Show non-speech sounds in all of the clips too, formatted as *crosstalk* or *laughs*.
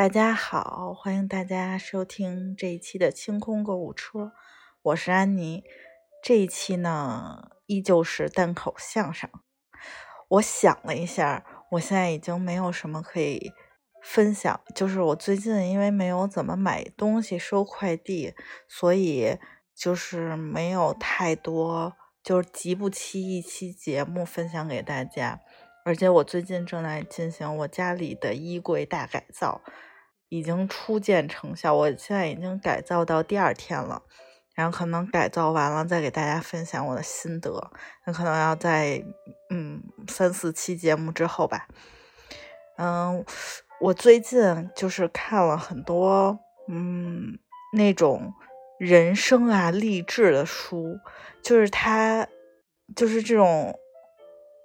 大家好，欢迎大家收听这一期的清空购物车，我是安妮。这一期呢，依旧是单口相声。我想了一下，我现在已经没有什么可以分享，就是我最近因为没有怎么买东西、收快递，所以就是没有太多，就是集不齐一期节目分享给大家。而且我最近正在进行我家里的衣柜大改造，已经初见成效。我现在已经改造到第二天了，然后可能改造完了再给大家分享我的心得。那可能要在嗯三四期节目之后吧。嗯，我最近就是看了很多嗯那种人生啊励志的书，就是他就是这种。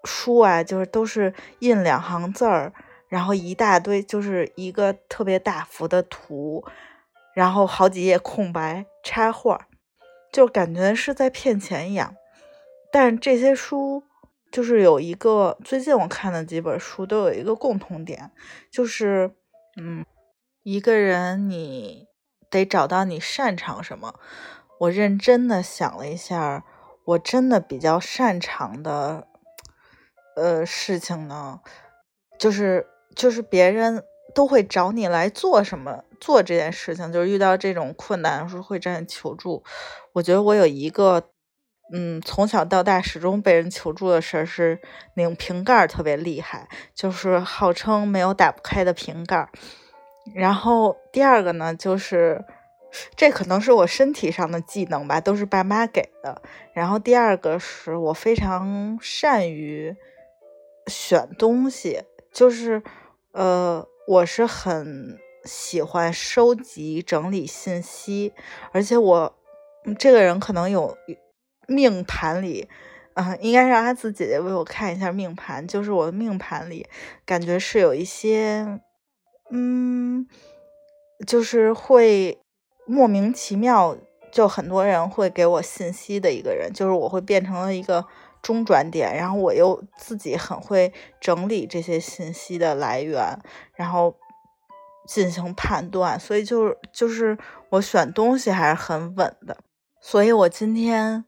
书啊，就是都是印两行字儿，然后一大堆，就是一个特别大幅的图，然后好几页空白插画，就感觉是在骗钱一样。但这些书就是有一个，最近我看的几本书都有一个共同点，就是，嗯，一个人你得找到你擅长什么。我认真的想了一下，我真的比较擅长的。呃，事情呢，就是就是别人都会找你来做什么做这件事情，就是遇到这种困难时候会找你求助。我觉得我有一个，嗯，从小到大始终被人求助的事儿是拧瓶盖特别厉害，就是号称没有打不开的瓶盖。然后第二个呢，就是这可能是我身体上的技能吧，都是爸妈给的。然后第二个是我非常善于。选东西就是，呃，我是很喜欢收集整理信息，而且我这个人可能有命盘里，啊，应该让阿紫姐姐为我看一下命盘，就是我的命盘里感觉是有一些，嗯，就是会莫名其妙，就很多人会给我信息的一个人，就是我会变成了一个。中转点，然后我又自己很会整理这些信息的来源，然后进行判断，所以就就是我选东西还是很稳的。所以我今天，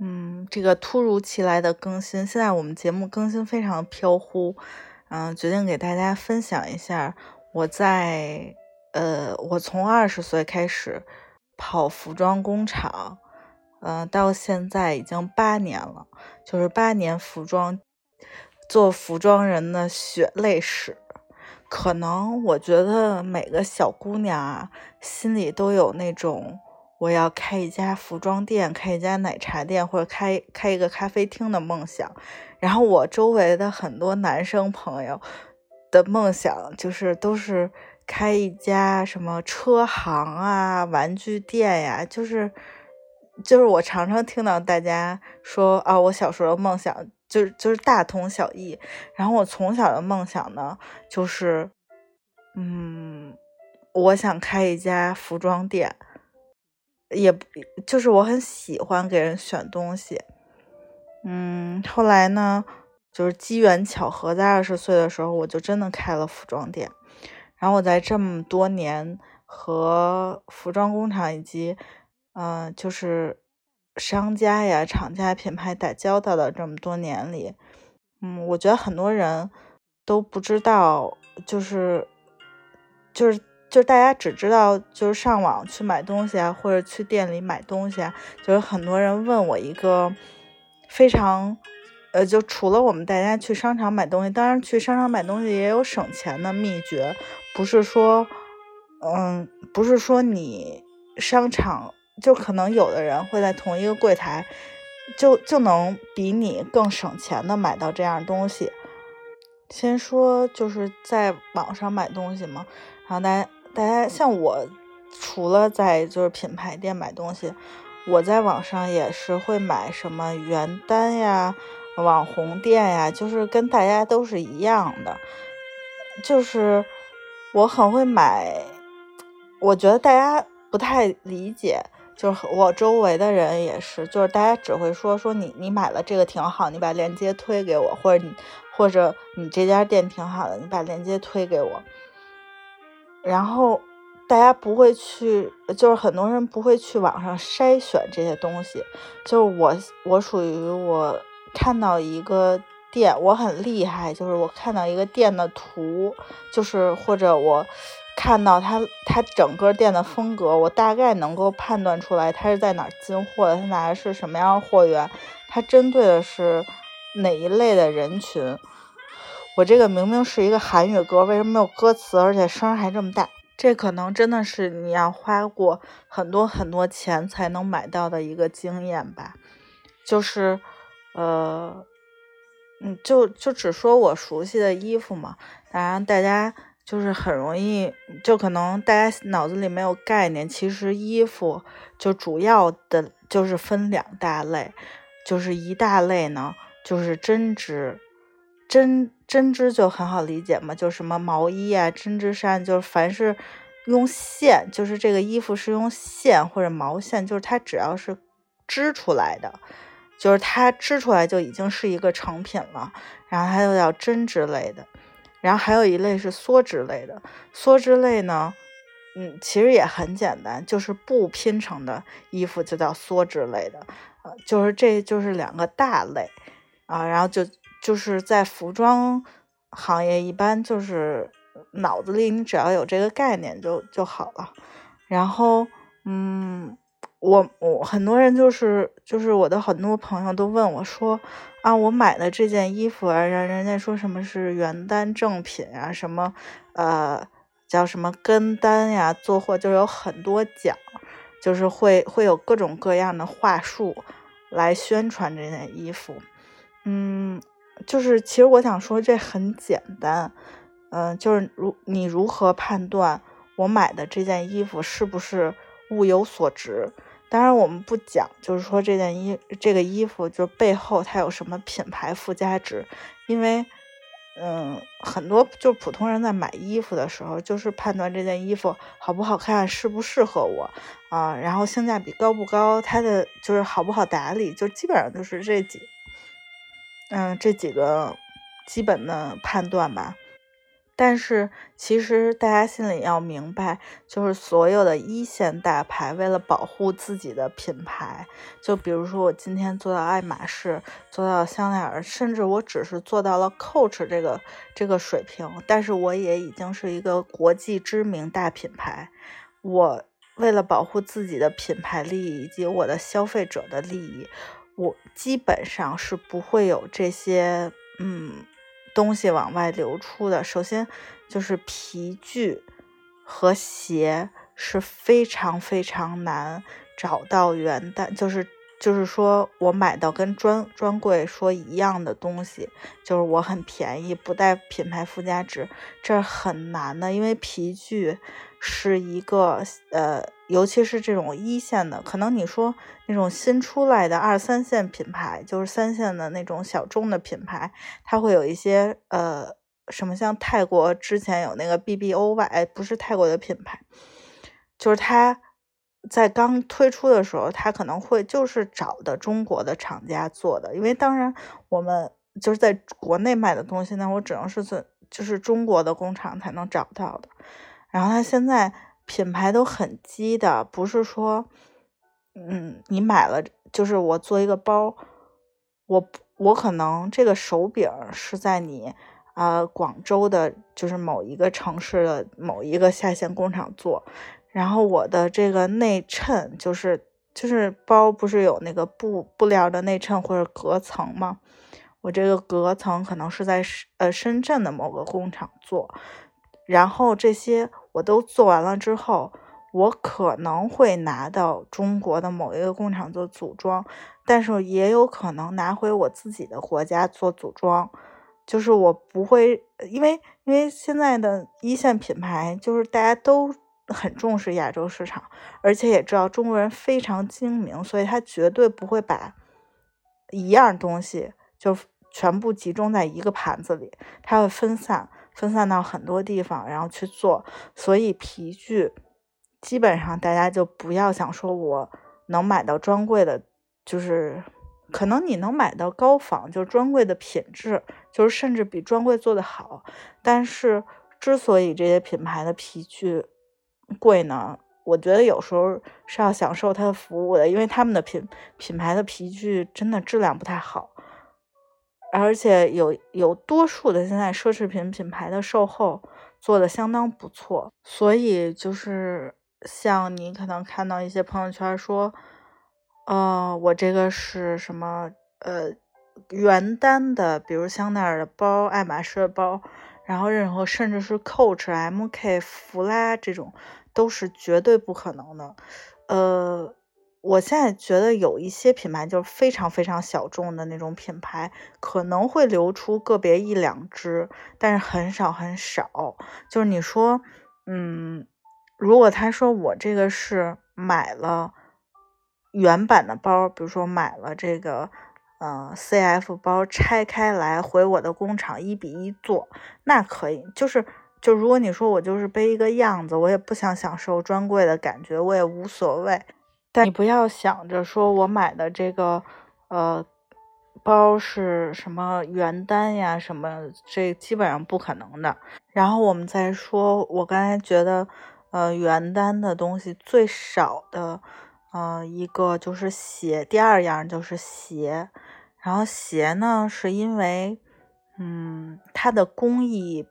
嗯，这个突如其来的更新，现在我们节目更新非常飘忽，嗯，决定给大家分享一下我在，呃，我从二十岁开始跑服装工厂。嗯，到现在已经八年了，就是八年服装做服装人的血泪史。可能我觉得每个小姑娘啊，心里都有那种我要开一家服装店、开一家奶茶店或者开开一个咖啡厅的梦想。然后我周围的很多男生朋友的梦想就是都是开一家什么车行啊、玩具店呀，就是。就是我常常听到大家说啊，我小时候的梦想就是就是大同小异。然后我从小的梦想呢，就是，嗯，我想开一家服装店，也就是我很喜欢给人选东西。嗯，后来呢，就是机缘巧合，在二十岁的时候，我就真的开了服装店。然后我在这么多年和服装工厂以及嗯，就是商家呀、厂家、品牌打交道的这么多年里，嗯，我觉得很多人都不知道，就是就是就是大家只知道就是上网去买东西啊，或者去店里买东西啊，就是很多人问我一个非常呃，就除了我们大家去商场买东西，当然去商场买东西也有省钱的秘诀，不是说嗯，不是说你商场。就可能有的人会在同一个柜台，就就能比你更省钱的买到这样东西。先说就是在网上买东西嘛，然后大家大家像我，除了在就是品牌店买东西，我在网上也是会买什么原单呀、网红店呀，就是跟大家都是一样的，就是我很会买，我觉得大家不太理解。就是我周围的人也是，就是大家只会说说你你买了这个挺好，你把链接推给我，或者你或者你这家店挺好的，你把链接推给我。然后大家不会去，就是很多人不会去网上筛选这些东西。就是我，我属于我看到一个店，我很厉害，就是我看到一个店的图，就是或者我看到它它整个店的风格，我大概能够判断出来它是在哪儿进货的，它拿的是什么样的货源，它针对的是哪一类的人群。我这个明明是一个韩语歌，为什么没有歌词，而且声还这么大？这可能真的是你要花过很多很多钱才能买到的一个经验吧。就是，呃，嗯，就就只说我熟悉的衣服嘛。当然，大家就是很容易，就可能大家脑子里没有概念。其实衣服就主要的就是分两大类，就是一大类呢，就是针织。针针织就很好理解嘛，就什么毛衣啊、针织衫，就是凡是用线，就是这个衣服是用线或者毛线，就是它只要是织出来的，就是它织出来就已经是一个成品了。然后它就叫针织类的，然后还有一类是梭织类的。梭织类呢，嗯，其实也很简单，就是布拼成的衣服就叫梭织类的，呃，就是这就是两个大类啊，然后就。就是在服装行业，一般就是脑子里你只要有这个概念就就好了。然后，嗯，我我很多人就是就是我的很多朋友都问我说啊，我买的这件衣服啊，人人家说什么是原单正品啊，什么呃叫什么跟单呀，做货就有很多讲，就是会会有各种各样的话术来宣传这件衣服，嗯。就是，其实我想说，这很简单，嗯，就是如你如何判断我买的这件衣服是不是物有所值？当然，我们不讲，就是说这件衣这个衣服就背后它有什么品牌附加值，因为，嗯，很多就普通人在买衣服的时候，就是判断这件衣服好不好看，适不适合我啊，然后性价比高不高，它的就是好不好打理，就基本上就是这几。嗯，这几个基本的判断吧。但是其实大家心里要明白，就是所有的一线大牌为了保护自己的品牌，就比如说我今天做到爱马仕，做到香奈儿，甚至我只是做到了 Coach 这个这个水平，但是我也已经是一个国际知名大品牌。我为了保护自己的品牌利益以及我的消费者的利益。我基本上是不会有这些嗯东西往外流出的。首先就是皮具和鞋是非常非常难找到原单，就是就是说我买到跟专专柜说一样的东西，就是我很便宜，不带品牌附加值，这很难的，因为皮具是一个呃。尤其是这种一线的，可能你说那种新出来的二三线品牌，就是三线的那种小众的品牌，它会有一些呃什么，像泰国之前有那个 BBOY，不是泰国的品牌，就是它在刚推出的时候，它可能会就是找的中国的厂家做的，因为当然我们就是在国内卖的东西，那我只能是在就是中国的工厂才能找到的，然后它现在。品牌都很鸡的，不是说，嗯，你买了就是我做一个包，我我可能这个手柄是在你啊广州的，就是某一个城市的某一个下线工厂做，然后我的这个内衬就是就是包不是有那个布布料的内衬或者隔层吗？我这个隔层可能是在呃深圳的某个工厂做，然后这些。我都做完了之后，我可能会拿到中国的某一个工厂做组装，但是也有可能拿回我自己的国家做组装。就是我不会，因为因为现在的一线品牌就是大家都很重视亚洲市场，而且也知道中国人非常精明，所以他绝对不会把一样东西就全部集中在一个盘子里，他会分散。分散到很多地方，然后去做，所以皮具基本上大家就不要想说我能买到专柜的，就是可能你能买到高仿，就是专柜的品质，就是甚至比专柜做的好，但是之所以这些品牌的皮具贵呢，我觉得有时候是要享受它的服务的，因为他们的品品牌的皮具真的质量不太好，而且有有多数的现在奢侈品品牌的售后做的相当不错，所以就是像你可能看到一些朋友圈说，呃，我这个是什么呃原单的，比如香奈儿的包、爱马仕的包，然后任何甚至是 Coach、MK、弗拉这种。都是绝对不可能的，呃，我现在觉得有一些品牌就是非常非常小众的那种品牌，可能会流出个别一两只，但是很少很少。就是你说，嗯，如果他说我这个是买了原版的包，比如说买了这个，呃，CF 包拆开来回我的工厂一比一做，那可以，就是。就如果你说我就是背一个样子，我也不想享受专柜的感觉，我也无所谓。但你不要想着说我买的这个呃包是什么原单呀什么，这基本上不可能的。然后我们再说，我刚才觉得呃原单的东西最少的呃一个就是鞋，第二样就是鞋。然后鞋呢，是因为嗯它的工艺。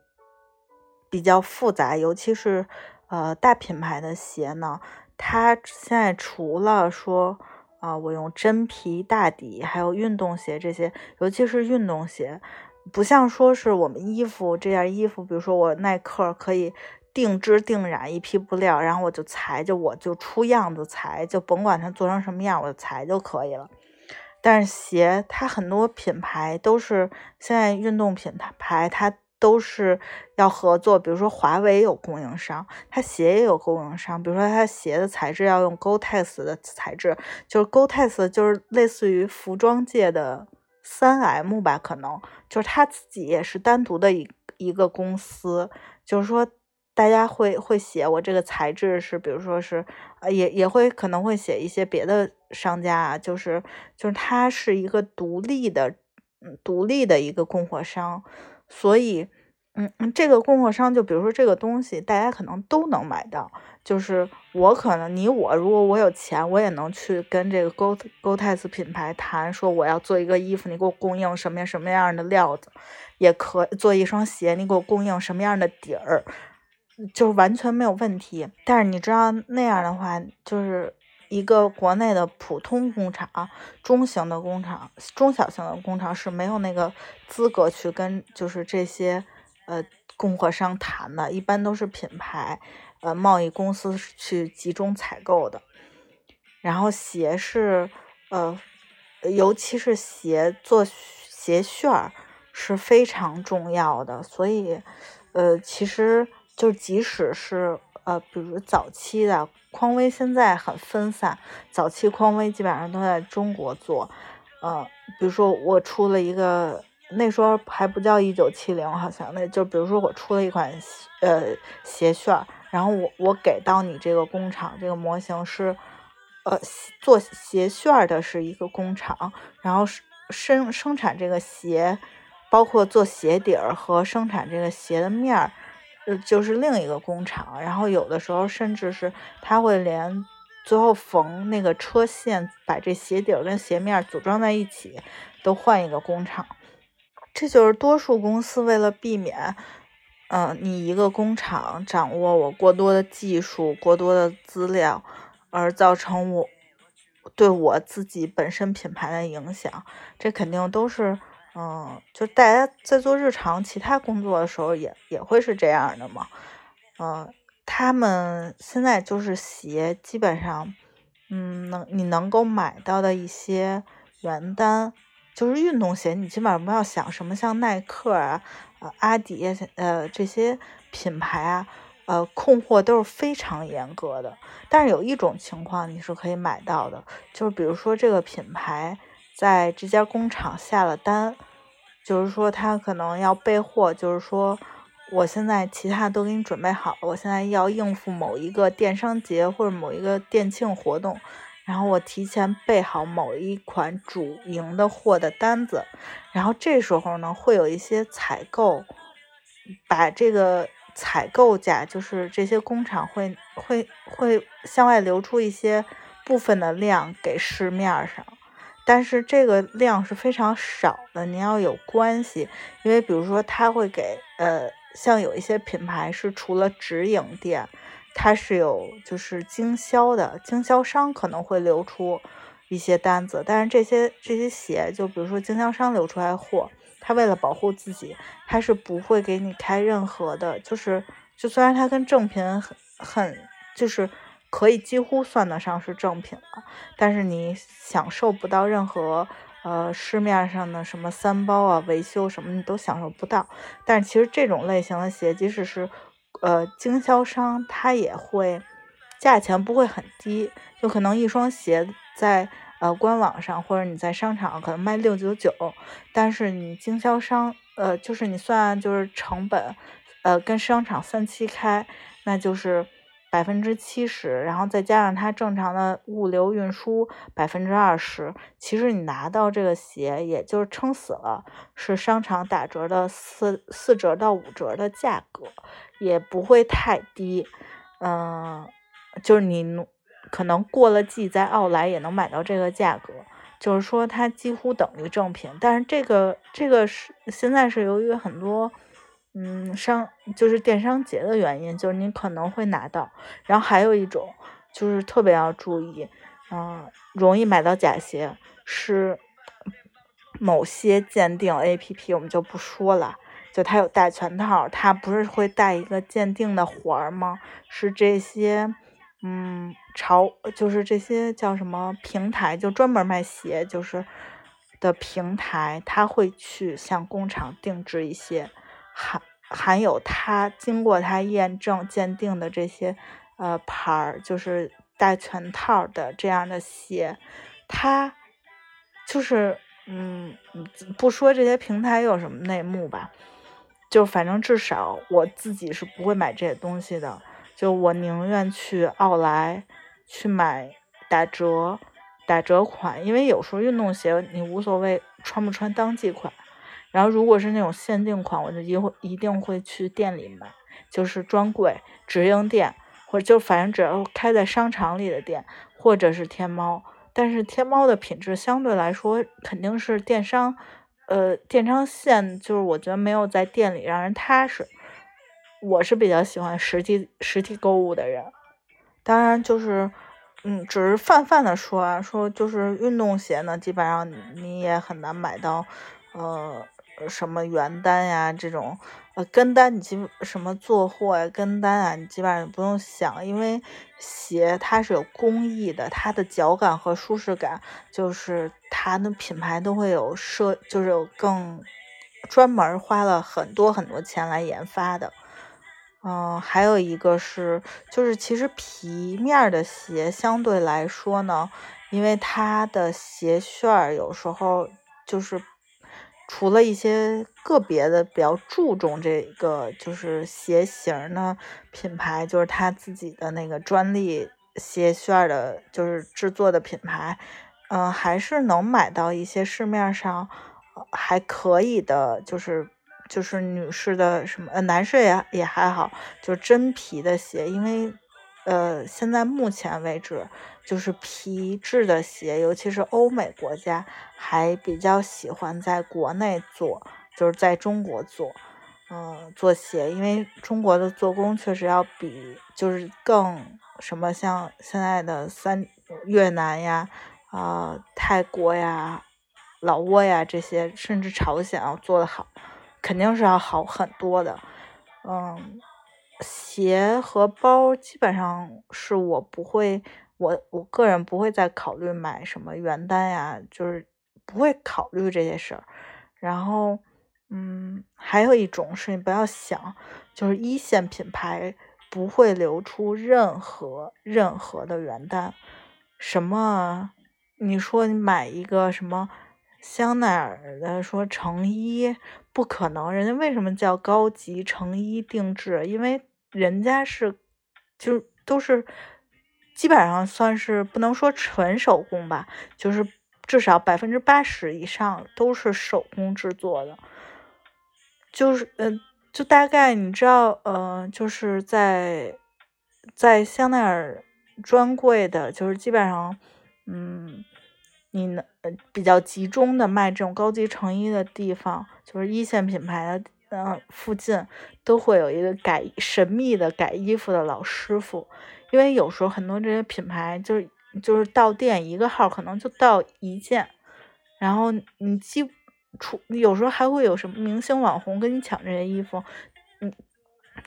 比较复杂，尤其是呃大品牌的鞋呢，它现在除了说啊，我用真皮大底，还有运动鞋这些，尤其是运动鞋，不像说是我们衣服这件衣服，比如说我耐克可以定制定染一批布料，然后我就裁，就我就出样子裁，就甭管它做成什么样，我就裁就可以了。但是鞋，它很多品牌都是现在运动品牌，它。都是要合作，比如说华为有供应商，它鞋也有供应商。比如说它鞋的材质要用 GoTex 的材质，就是 GoTex 就是类似于服装界的三 M 吧，可能就是它自己也是单独的一一个公司。就是说大家会会写我这个材质是，比如说是呃也也会可能会写一些别的商家啊，就是就是它是一个独立的嗯独立的一个供货商。所以，嗯，这个供货商就比如说这个东西，大家可能都能买到。就是我可能你我，如果我有钱，我也能去跟这个 Go Go Tex 品牌谈，说我要做一个衣服，你给我供应什么什么样的料子，也可做一双鞋，你给我供应什么样的底儿，就完全没有问题。但是你知道那样的话，就是。一个国内的普通工厂、中型的工厂、中小型的工厂是没有那个资格去跟就是这些呃供货商谈的，一般都是品牌呃贸易公司去集中采购的。然后鞋是呃，尤其是鞋做鞋楦儿是非常重要的，所以呃，其实就即使是。呃，比如早期的匡威现在很分散，早期匡威基本上都在中国做。呃，比如说我出了一个，那时候还不叫一九七零，好像那就比如说我出了一款呃鞋楦，然后我我给到你这个工厂，这个模型是呃做鞋楦的是一个工厂，然后生生产这个鞋，包括做鞋底儿和生产这个鞋的面儿。呃，就是另一个工厂，然后有的时候甚至是他会连最后缝那个车线，把这鞋底儿跟鞋面组装在一起，都换一个工厂。这就是多数公司为了避免，嗯，你一个工厂掌握我过多的技术、过多的资料，而造成我对我自己本身品牌的影响，这肯定都是。嗯，就大家在做日常其他工作的时候，也也会是这样的嘛。嗯，他们现在就是鞋，基本上，嗯，能你能够买到的一些原单，就是运动鞋，你基本上不要想什么像耐克啊、呃阿迪呃这些品牌啊，呃控货都是非常严格的。但是有一种情况你是可以买到的，就是比如说这个品牌。在这家工厂下了单，就是说他可能要备货，就是说我现在其他都给你准备好，我现在要应付某一个电商节或者某一个店庆活动，然后我提前备好某一款主营的货的单子，然后这时候呢会有一些采购把这个采购价，就是这些工厂会会会向外流出一些部分的量给市面上，但是这个量是非常少的。你要有关系，因为比如说他会给呃，像有一些品牌是除了直营店，它是有就是经销的，经销商可能会流出一些单子，但是这些这些鞋，就比如说经销商流出来货。他为了保护自己，他是不会给你开任何的，就是就虽然它跟正品很很，就是可以几乎算得上是正品了，但是你享受不到任何呃市面上的什么三包啊、维修什么你都享受不到。但是其实这种类型的鞋，即使是呃经销商，他也会价钱不会很低，就可能一双鞋在。呃，官网上或者你在商场可能卖六九九，但是你经销商，呃，就是你算就是成本，呃，跟商场分期开，那就是百分之七十，然后再加上它正常的物流运输百分之二十，其实你拿到这个鞋，也就是撑死了是商场打折的四四折到五折的价格，也不会太低，嗯，就是你。可能过了季，在奥莱也能买到这个价格，就是说它几乎等于正品。但是这个这个是现在是由于很多嗯商就是电商节的原因，就是你可能会拿到。然后还有一种就是特别要注意，嗯，容易买到假鞋是某些鉴定 APP，我们就不说了，就它有带全套，它不是会带一个鉴定的环吗？是这些。嗯，潮就是这些叫什么平台，就专门卖鞋，就是的平台，他会去向工厂定制一些含含有他经过他验证鉴定的这些呃牌儿，就是带全套的这样的鞋。他就是嗯，不说这些平台有什么内幕吧，就反正至少我自己是不会买这些东西的。就我宁愿去奥莱去买打折打折款，因为有时候运动鞋你无所谓穿不穿当季款，然后如果是那种限定款，我就一会一定会去店里买，就是专柜直营店，或者就反正只要开在商场里的店，或者是天猫，但是天猫的品质相对来说肯定是电商，呃，电商线就是我觉得没有在店里让人踏实。我是比较喜欢实体实体购物的人，当然就是，嗯，只是泛泛的说啊，说就是运动鞋呢，基本上你也很难买到，呃，什么原单呀这种，呃，跟单你基什么做货呀跟单啊，你基本上不用想，因为鞋它是有工艺的，它的脚感和舒适感，就是它的品牌都会有设，就是有更专门花了很多很多钱来研发的。嗯，还有一个是，就是其实皮面的鞋相对来说呢，因为它的鞋楦有时候就是除了一些个别的比较注重这个就是鞋型的品牌，就是它自己的那个专利鞋楦的，就是制作的品牌，嗯，还是能买到一些市面上还可以的，就是。就是女士的什么呃，男士也也还好，就是真皮的鞋，因为呃，现在目前为止，就是皮质的鞋，尤其是欧美国家还比较喜欢在国内做，就是在中国做，嗯，做鞋，因为中国的做工确实要比就是更什么像现在的三越南呀、啊泰国呀、老挝呀这些，甚至朝鲜要做的好。肯定是要好很多的，嗯，鞋和包基本上是我不会，我我个人不会再考虑买什么原单呀，就是不会考虑这些事儿。然后，嗯，还有一种是你不要想，就是一线品牌不会流出任何任何的原单，什么，你说你买一个什么？香奈儿的说成衣不可能，人家为什么叫高级成衣定制？因为人家是就都是基本上算是不能说纯手工吧，就是至少百分之八十以上都是手工制作的。就是嗯，就大概你知道，呃，就是在在香奈儿专柜的，就是基本上，嗯，你能呃比较集中的卖这种高级成衣的地方，就是一线品牌的，嗯，附近都会有一个改神秘的改衣服的老师傅，因为有时候很多这些品牌就是就是到店一个号可能就到一件，然后你基。出有时候还会有什么明星网红跟你抢这些衣服，嗯，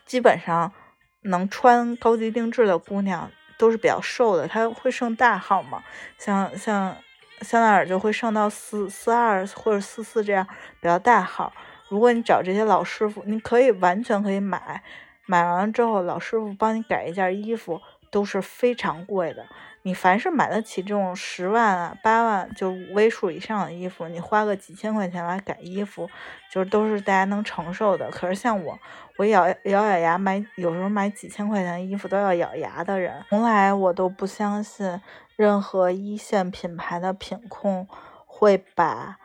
基本上能穿高级定制的姑娘都是比较瘦的，她会剩大号嘛，像像香奈儿就会上到四四二或者四四这样比较大号。如果你找这些老师傅，你可以完全可以买，买完了之后老师傅帮你改一件衣服都是非常贵的。你凡是买得起这种十万啊、八万就五位数以上的衣服，你花个几千块钱来改衣服，就是都是大家能承受的。可是像我，我咬咬咬牙买，有时候买几千块钱衣服都要咬牙的人，从来我都不相信任何一线品牌的品控会把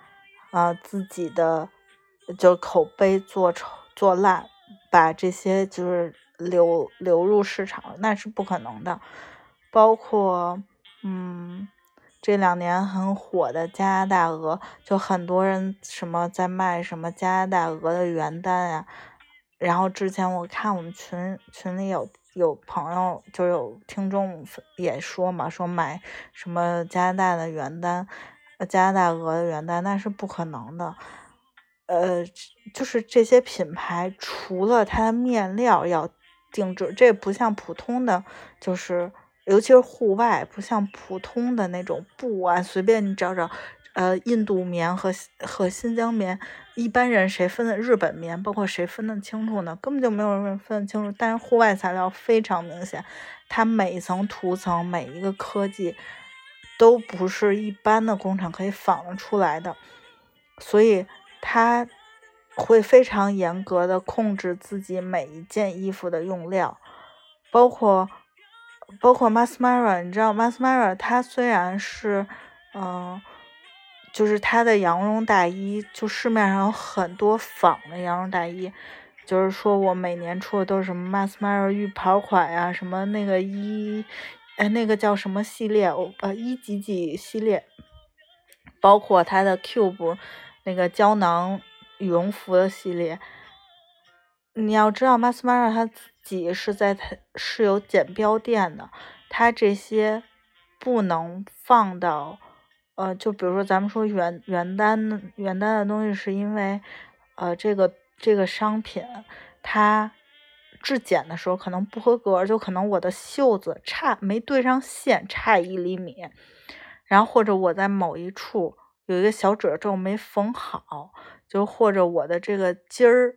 啊自己的就口碑做成做烂，把这些就是流流入市场，那是不可能的。包括，嗯，这两年很火的加拿大鹅，就很多人什么在卖什么加拿大鹅的原单呀。然后之前我看我们群群里有有朋友就有听众也说嘛，说买什么加拿大的原单，加拿大鹅的原单，那是不可能的。呃，就是这些品牌除了它的面料要定制，这不像普通的，就是。尤其是户外，不像普通的那种布啊，随便你找找，呃，印度棉和和新疆棉，一般人谁分的日本棉，包括谁分得清楚呢？根本就没有人分得清楚。但是户外材料非常明显，它每一层涂层，每一个科技，都不是一般的工厂可以仿得出来的，所以它会非常严格的控制自己每一件衣服的用料，包括。包括 Masmara，你知道 Masmara，它虽然是，嗯，就是它的羊绒大衣，就市面上有很多仿的羊绒大衣，就是说我每年出的都是什么 Masmara 浴袍款呀，什么那个一，哎，那个叫什么系列？呃，一几几系列，包括它的 Cube 那个胶囊羽绒服的系列，你要知道 Masmara 它自。己是在它是有剪标店的，它这些不能放到，呃，就比如说咱们说原原单原单的东西，是因为，呃，这个这个商品它质检的时候可能不合格，就可能我的袖子差没对上线，差一厘米，然后或者我在某一处有一个小褶皱没缝好，就或者我的这个筋儿。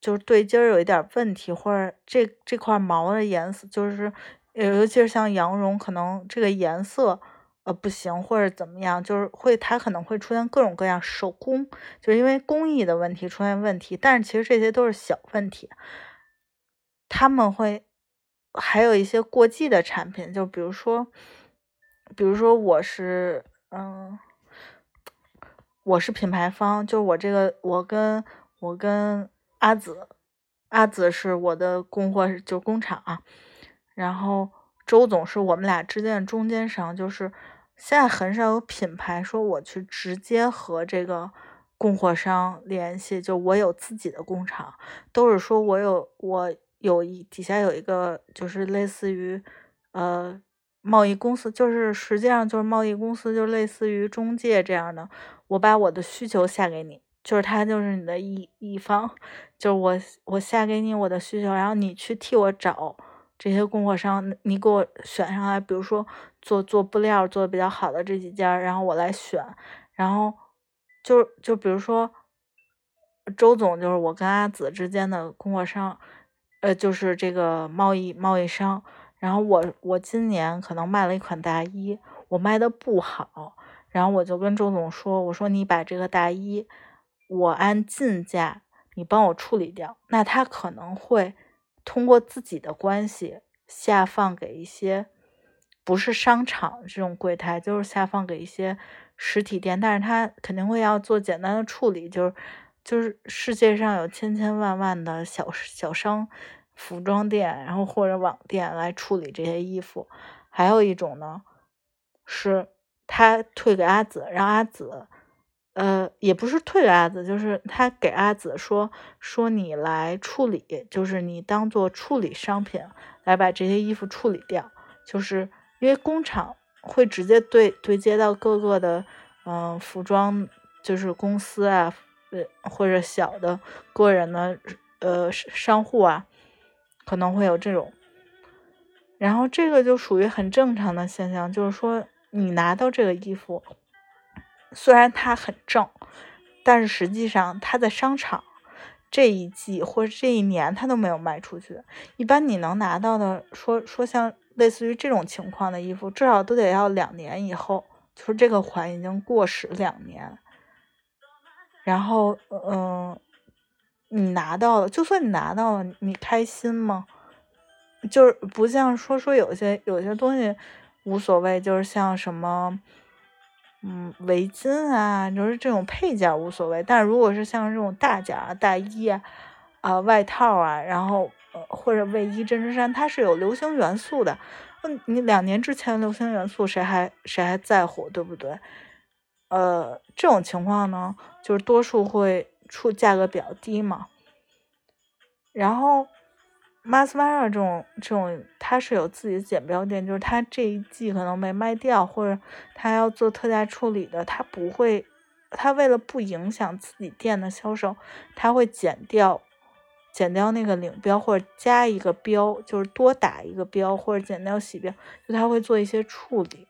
就是对襟儿有一点问题，或者这这块毛的颜色，就是尤其是像羊绒，可能这个颜色呃不行，或者怎么样，就是会它可能会出现各种各样手工，就是因为工艺的问题出现问题。但是其实这些都是小问题，他们会还有一些过季的产品，就比如说，比如说我是嗯，我是品牌方，就我这个我跟我跟。阿紫，阿紫是我的供货，就工厂啊。然后周总是我们俩之间的中间商，就是现在很少有品牌说我去直接和这个供货商联系，就我有自己的工厂，都是说我有我有一底下有一个就是类似于呃贸易公司，就是实际上就是贸易公司，就类似于中介这样的，我把我的需求下给你。就是他就是你的乙乙方，就是我我下给你我的需求，然后你去替我找这些供货商，你给我选上来，比如说做做布料做的比较好的这几家，然后我来选，然后就就比如说周总就是我跟阿紫之间的供货商，呃，就是这个贸易贸易商，然后我我今年可能卖了一款大衣，我卖的不好，然后我就跟周总说，我说你把这个大衣。我按进价，你帮我处理掉。那他可能会通过自己的关系下放给一些不是商场这种柜台，就是下放给一些实体店。但是他肯定会要做简单的处理，就是就是世界上有千千万万的小小商服装店，然后或者网店来处理这些衣服。还有一种呢，是他退给阿紫，让阿紫，呃，也不是退给阿紫，就是他给阿紫说说你来处理，就是你当做处理商品来把这些衣服处理掉，就是因为工厂会直接对对接到各个的嗯服装，就是公司啊。呃，或者小的个人的呃商户啊，可能会有这种，然后这个就属于很正常的现象，就是说你拿到这个衣服，虽然它很正，但是实际上它在商场这一季或者这一年它都没有卖出去。一般你能拿到的，说说像类似于这种情况的衣服，至少都得要两年以后，就是这个款已经过时两年。然后，嗯，你拿到了，就算你拿到了，你开心吗？就是不像说说有些有些东西无所谓，就是像什么，嗯，围巾啊，就是这种配件无所谓。但如果是像这种大件啊、大衣啊、啊外套啊，然后呃或者卫衣、针织衫，它是有流行元素的。嗯，你两年之前流行元素，谁还谁还在乎，对不对？呃，这种情况呢，就是多数会出价格比较低嘛。然后，Masmara 这种这种，它是有自己的剪标店，就是它这一季可能没卖掉，或者它要做特价处理的，它不会，它为了不影响自己店的销售，它会剪掉，剪掉那个领标或者加一个标，就是多打一个标或者剪掉洗标，就它会做一些处理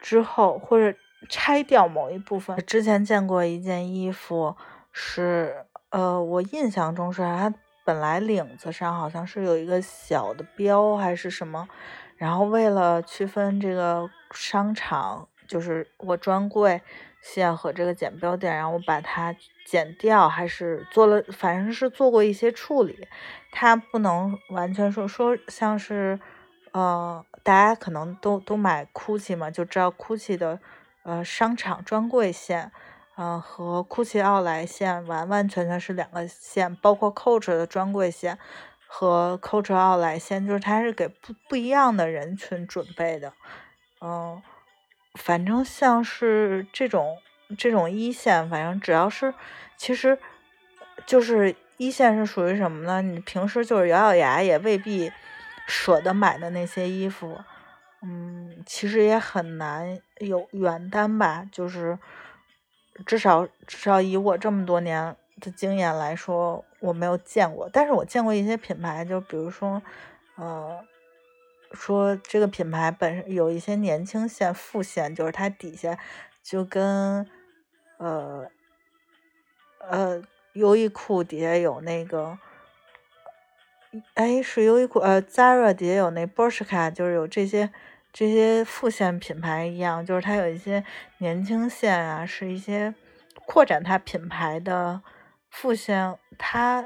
之后或者。拆掉某一部分。之前见过一件衣服，是呃，我印象中是它本来领子上好像是有一个小的标还是什么，然后为了区分这个商场，就是我专柜线和这个剪标店，然后我把它剪掉，还是做了，反正是做过一些处理。它不能完全说说像是，呃，大家可能都都买 GUCCI 嘛，就知道 GUCCI 的。呃，商场专柜线，嗯，和 GUCCI 奥莱线完完全全是两个线，包括 Coach 的专柜线和 Coach 奥莱线，就是它是给不不一样的人群准备的，嗯，反正像是这种这种一线，反正只要是，其实就是一线是属于什么呢？你平时就是咬咬牙也未必舍得买的那些衣服。嗯，其实也很难有原单吧，就是至少至少以我这么多年的经验来说，我没有见过。但是我见过一些品牌，就比如说，呃，说这个品牌本身有一些年轻线副线，就是它底下就跟呃呃优衣库底下有那个。哎，是优衣库呃，Zara 底下有那 Bershka，就是有这些这些副线品牌一样，就是它有一些年轻线啊，是一些扩展它品牌的副线，它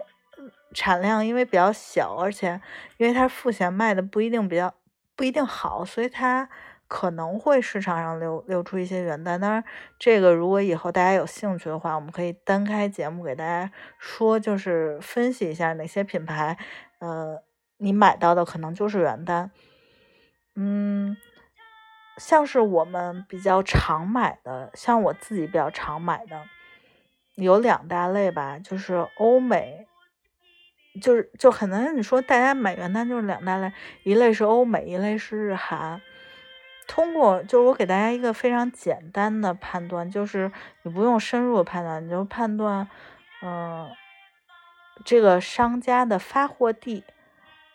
产量因为比较小，而且因为它副线卖的不一定比较不一定好，所以它可能会市场上流流出一些原单。当然，这个如果以后大家有兴趣的话，我们可以单开节目给大家说，就是分析一下哪些品牌。呃，你买到的可能就是原单，嗯，像是我们比较常买的，像我自己比较常买的，有两大类吧，就是欧美，就是就可能你说大家买原单就是两大类，一类是欧美，一类是日韩。通过就是我给大家一个非常简单的判断，就是你不用深入的判断，你就判断，嗯。这个商家的发货地，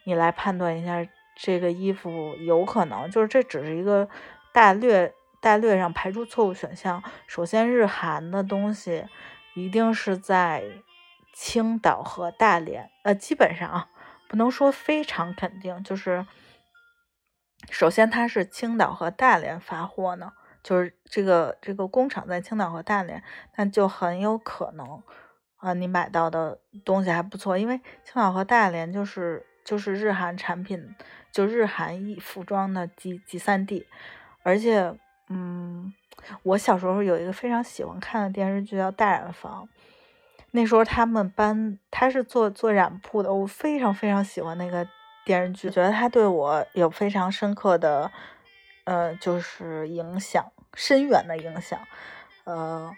你来判断一下这个衣服有可能，就是这只是一个大略大略上排除错误选项。首先，日韩的东西一定是在青岛和大连，呃，基本上啊，不能说非常肯定，就是首先它是青岛和大连发货呢，就是这个这个工厂在青岛和大连，那就很有可能。啊，你买到的东西还不错，因为青岛和大连就是就是日韩产品，就日韩衣服装的集集散地，而且，嗯，我小时候有一个非常喜欢看的电视剧叫《大染坊》，那时候他们班他是做做染铺的，我非常非常喜欢那个电视剧，觉得他对我有非常深刻的，呃，就是影响，深远的影响。呃，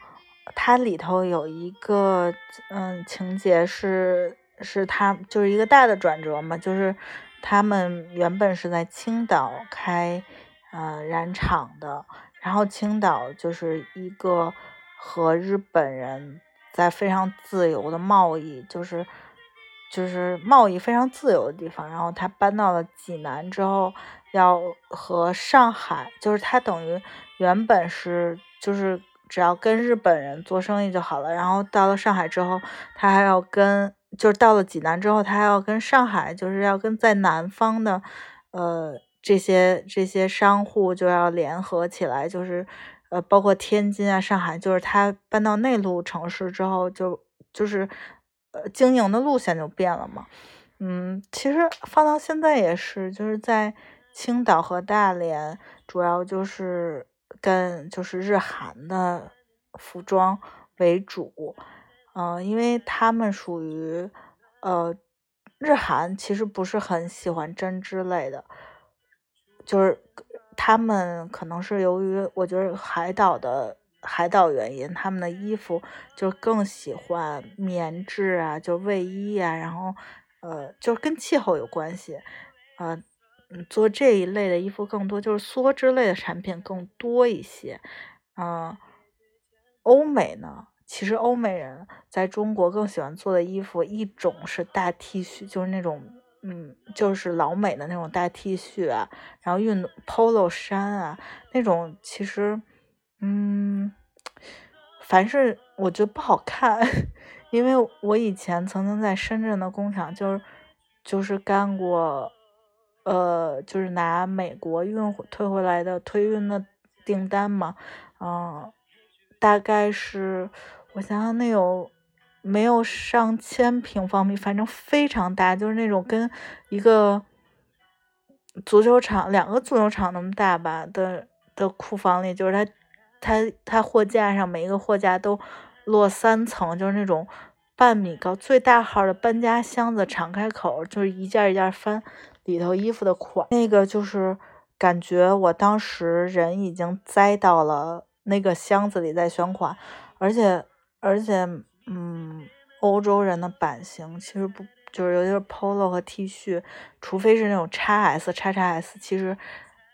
它里头有一个嗯情节是是他就是一个大的转折嘛，就是他们原本是在青岛开呃染厂的，然后青岛就是一个和日本人。在非常自由的贸易，就是就是贸易非常自由的地方。然后他搬到了济南之后，要和上海，就是他等于原本是就是只要跟日本人做生意就好了。然后到了上海之后，他还要跟就是到了济南之后，他还要跟上海，就是要跟在南方的呃这些这些商户就要联合起来，就是。呃，包括天津啊、上海，就是他搬到内陆城市之后，就就是呃，经营的路线就变了嘛。嗯，其实放到现在也是，就是在青岛和大连，主要就是跟就是日韩的服装为主。嗯，因为他们属于呃，日韩其实不是很喜欢针织类的，就是。他们可能是由于我觉得海岛的海岛原因，他们的衣服就更喜欢棉质啊，就卫衣啊，然后呃，就是跟气候有关系，呃，做这一类的衣服更多，就是梭织类的产品更多一些。嗯，欧美呢，其实欧美人在中国更喜欢做的衣服，一种是大 T 恤，就是那种。嗯，就是老美的那种大 T 恤啊，然后运 Polo 衫啊，那种其实，嗯，凡是我觉得不好看，*laughs* 因为我以前曾经在深圳的工厂，就是就是干过，呃，就是拿美国运退回来的退运的订单嘛，嗯，大概是我想想，那有。没有上千平方米，反正非常大，就是那种跟一个足球场、两个足球场那么大吧的的库房里，就是它，它，它货架上每一个货架都落三层，就是那种半米高、最大号的搬家箱子，敞开口就是一件一件翻里头衣服的款。那个就是感觉我当时人已经栽到了那个箱子里在选款，而且，而且。嗯，欧洲人的版型其实不就是尤其是 polo 和 T 恤，除非是那种 x S、x x S，其实，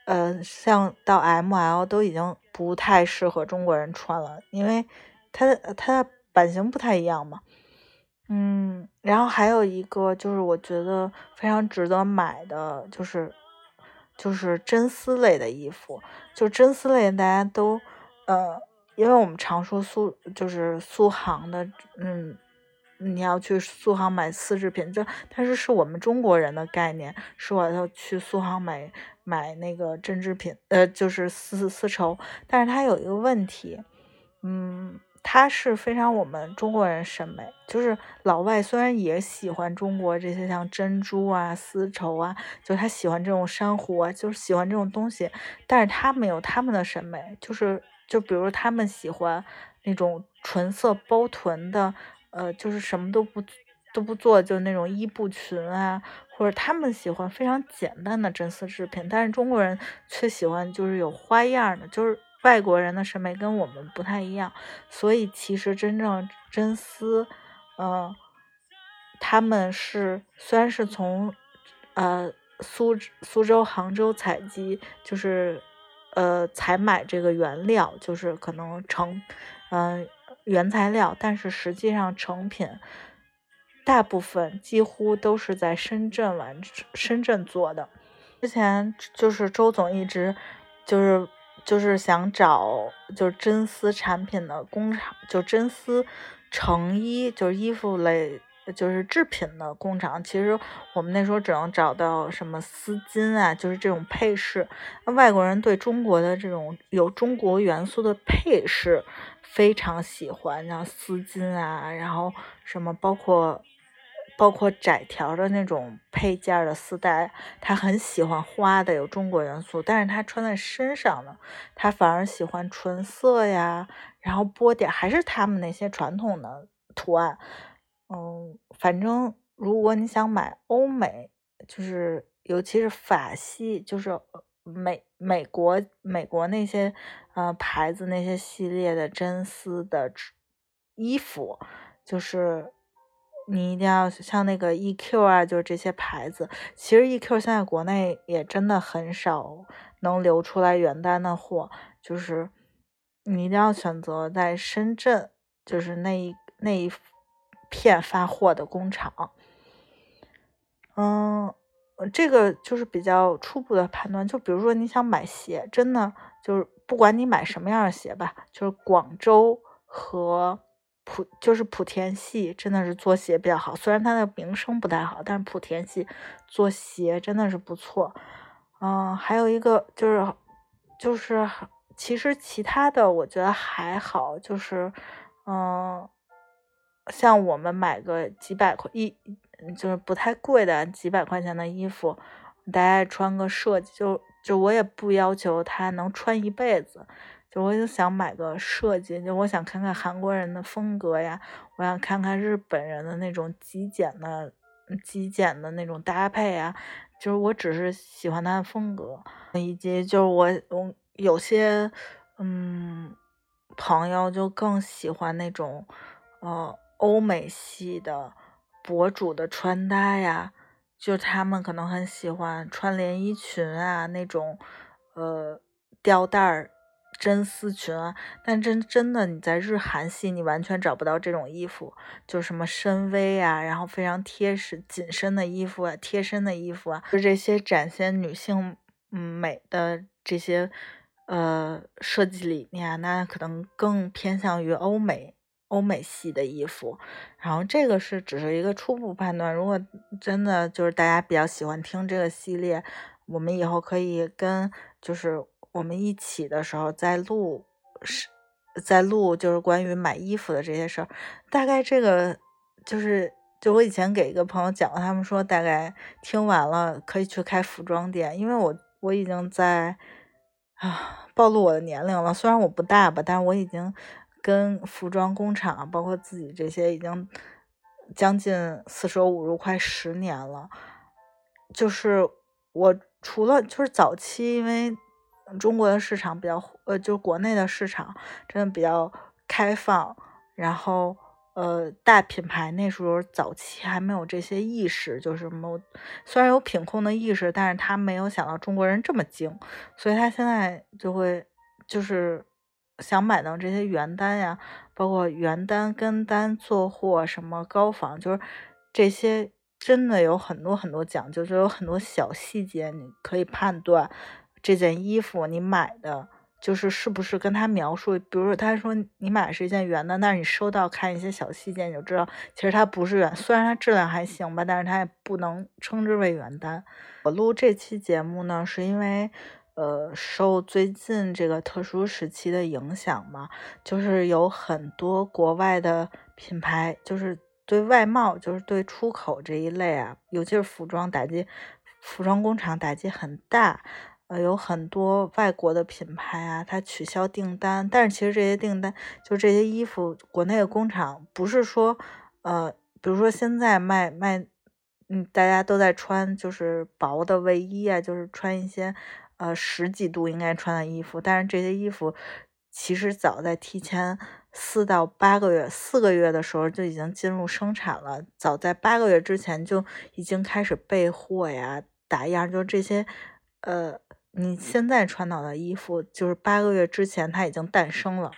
呃，像到 M L 都已经不太适合中国人穿了，因为它的它的版型不太一样嘛。嗯，然后还有一个就是我觉得非常值得买的，就是就是真丝类的衣服，就真丝类大家都呃。因为我们常说苏就是苏杭的，嗯，你要去苏杭买丝织品，就但是是我们中国人的概念，是我要去苏杭买买那个针织品，呃，就是丝丝绸。但是它有一个问题，嗯，它是非常我们中国人审美，就是老外虽然也喜欢中国这些像珍珠啊、丝绸啊，就他喜欢这种珊瑚啊，就是喜欢这种东西，但是他们有他们的审美，就是。就比如他们喜欢那种纯色包臀的，呃，就是什么都不都不做，就那种伊布裙啊，或者他们喜欢非常简单的真丝制品，但是中国人却喜欢就是有花样的，就是外国人的审美跟我们不太一样，所以其实真正真丝，嗯，他们是虽然是从呃苏苏州、杭州采集，就是。呃，采买这个原料就是可能成，嗯，原材料，但是实际上成品大部分几乎都是在深圳完深圳做的。之前就是周总一直就是就是想找就是真丝产品的工厂，就真丝成衣，就是衣服类。就是制品的工厂，其实我们那时候只能找到什么丝巾啊，就是这种配饰。外国人对中国的这种有中国元素的配饰非常喜欢，像丝巾啊，然后什么包括包括窄条的那种配件的丝带，他很喜欢花的，有中国元素。但是他穿在身上呢，他反而喜欢纯色呀，然后波点还是他们那些传统的。图案。嗯，反正如果你想买欧美，就是尤其是法系，就是美美国美国那些呃牌子那些系列的真丝的衣服，就是你一定要像那个 EQ 啊，就是这些牌子。其实 EQ 现在国内也真的很少能流出来原单的货，就是你一定要选择在深圳，就是那一那一。片发货的工厂，嗯，这个就是比较初步的判断。就比如说你想买鞋，真的就是不管你买什么样的鞋吧，就是广州和莆就是莆田系真的是做鞋比较好。虽然它的名声不太好，但是莆田系做鞋真的是不错。嗯，还有一个就是就是其实其他的我觉得还好，就是嗯。像我们买个几百块一，就是不太贵的几百块钱的衣服，大家穿个设计，就就我也不要求他能穿一辈子，就我就想买个设计，就我想看看韩国人的风格呀，我想看看日本人的那种极简的极简的那种搭配啊，就是我只是喜欢他的风格，以及就是我我有些嗯朋友就更喜欢那种呃。欧美系的博主的穿搭呀，就他们可能很喜欢穿连衣裙啊，那种呃吊带儿真丝裙啊。但真真的你在日韩系，你完全找不到这种衣服，就什么深 V 啊，然后非常贴实紧身的衣服啊，贴身的衣服啊，就这些展现女性美的这些呃设计理念，那可能更偏向于欧美。欧美系的衣服，然后这个是只是一个初步判断。如果真的就是大家比较喜欢听这个系列，我们以后可以跟就是我们一起的时候再录，是再录就是关于买衣服的这些事儿。大概这个就是就我以前给一个朋友讲，他们说大概听完了可以去开服装店，因为我我已经在啊暴露我的年龄了。虽然我不大吧，但我已经。跟服装工厂，包括自己这些，已经将近四舍五入快十年了。就是我除了就是早期，因为中国的市场比较，呃，就是国内的市场真的比较开放，然后呃，大品牌那时候早期还没有这些意识，就是某虽然有品控的意识，但是他没有想到中国人这么精，所以他现在就会就是。想买到这些原单呀，包括原单跟单做货，什么高仿，就是这些真的有很多很多讲究，就有很多小细节，你可以判断这件衣服你买的就是是不是跟他描述，比如说他说你买的是一件原单，但是你收到看一些小细节，你就知道其实它不是原，虽然它质量还行吧，但是它也不能称之为原单。我录这期节目呢，是因为。呃，受最近这个特殊时期的影响嘛，就是有很多国外的品牌，就是对外贸，就是对出口这一类啊，尤其是服装打击，服装工厂打击很大。呃，有很多外国的品牌啊，它取消订单，但是其实这些订单，就这些衣服，国内的工厂不是说，呃，比如说现在卖卖，嗯，大家都在穿就是薄的卫衣啊，就是穿一些。呃，十几度应该穿的衣服，但是这些衣服其实早在提前四到八个月、四个月的时候就已经进入生产了。早在八个月之前就已经开始备货呀、打样，就这些。呃，你现在穿到的衣服，就是八个月之前它已经诞生了。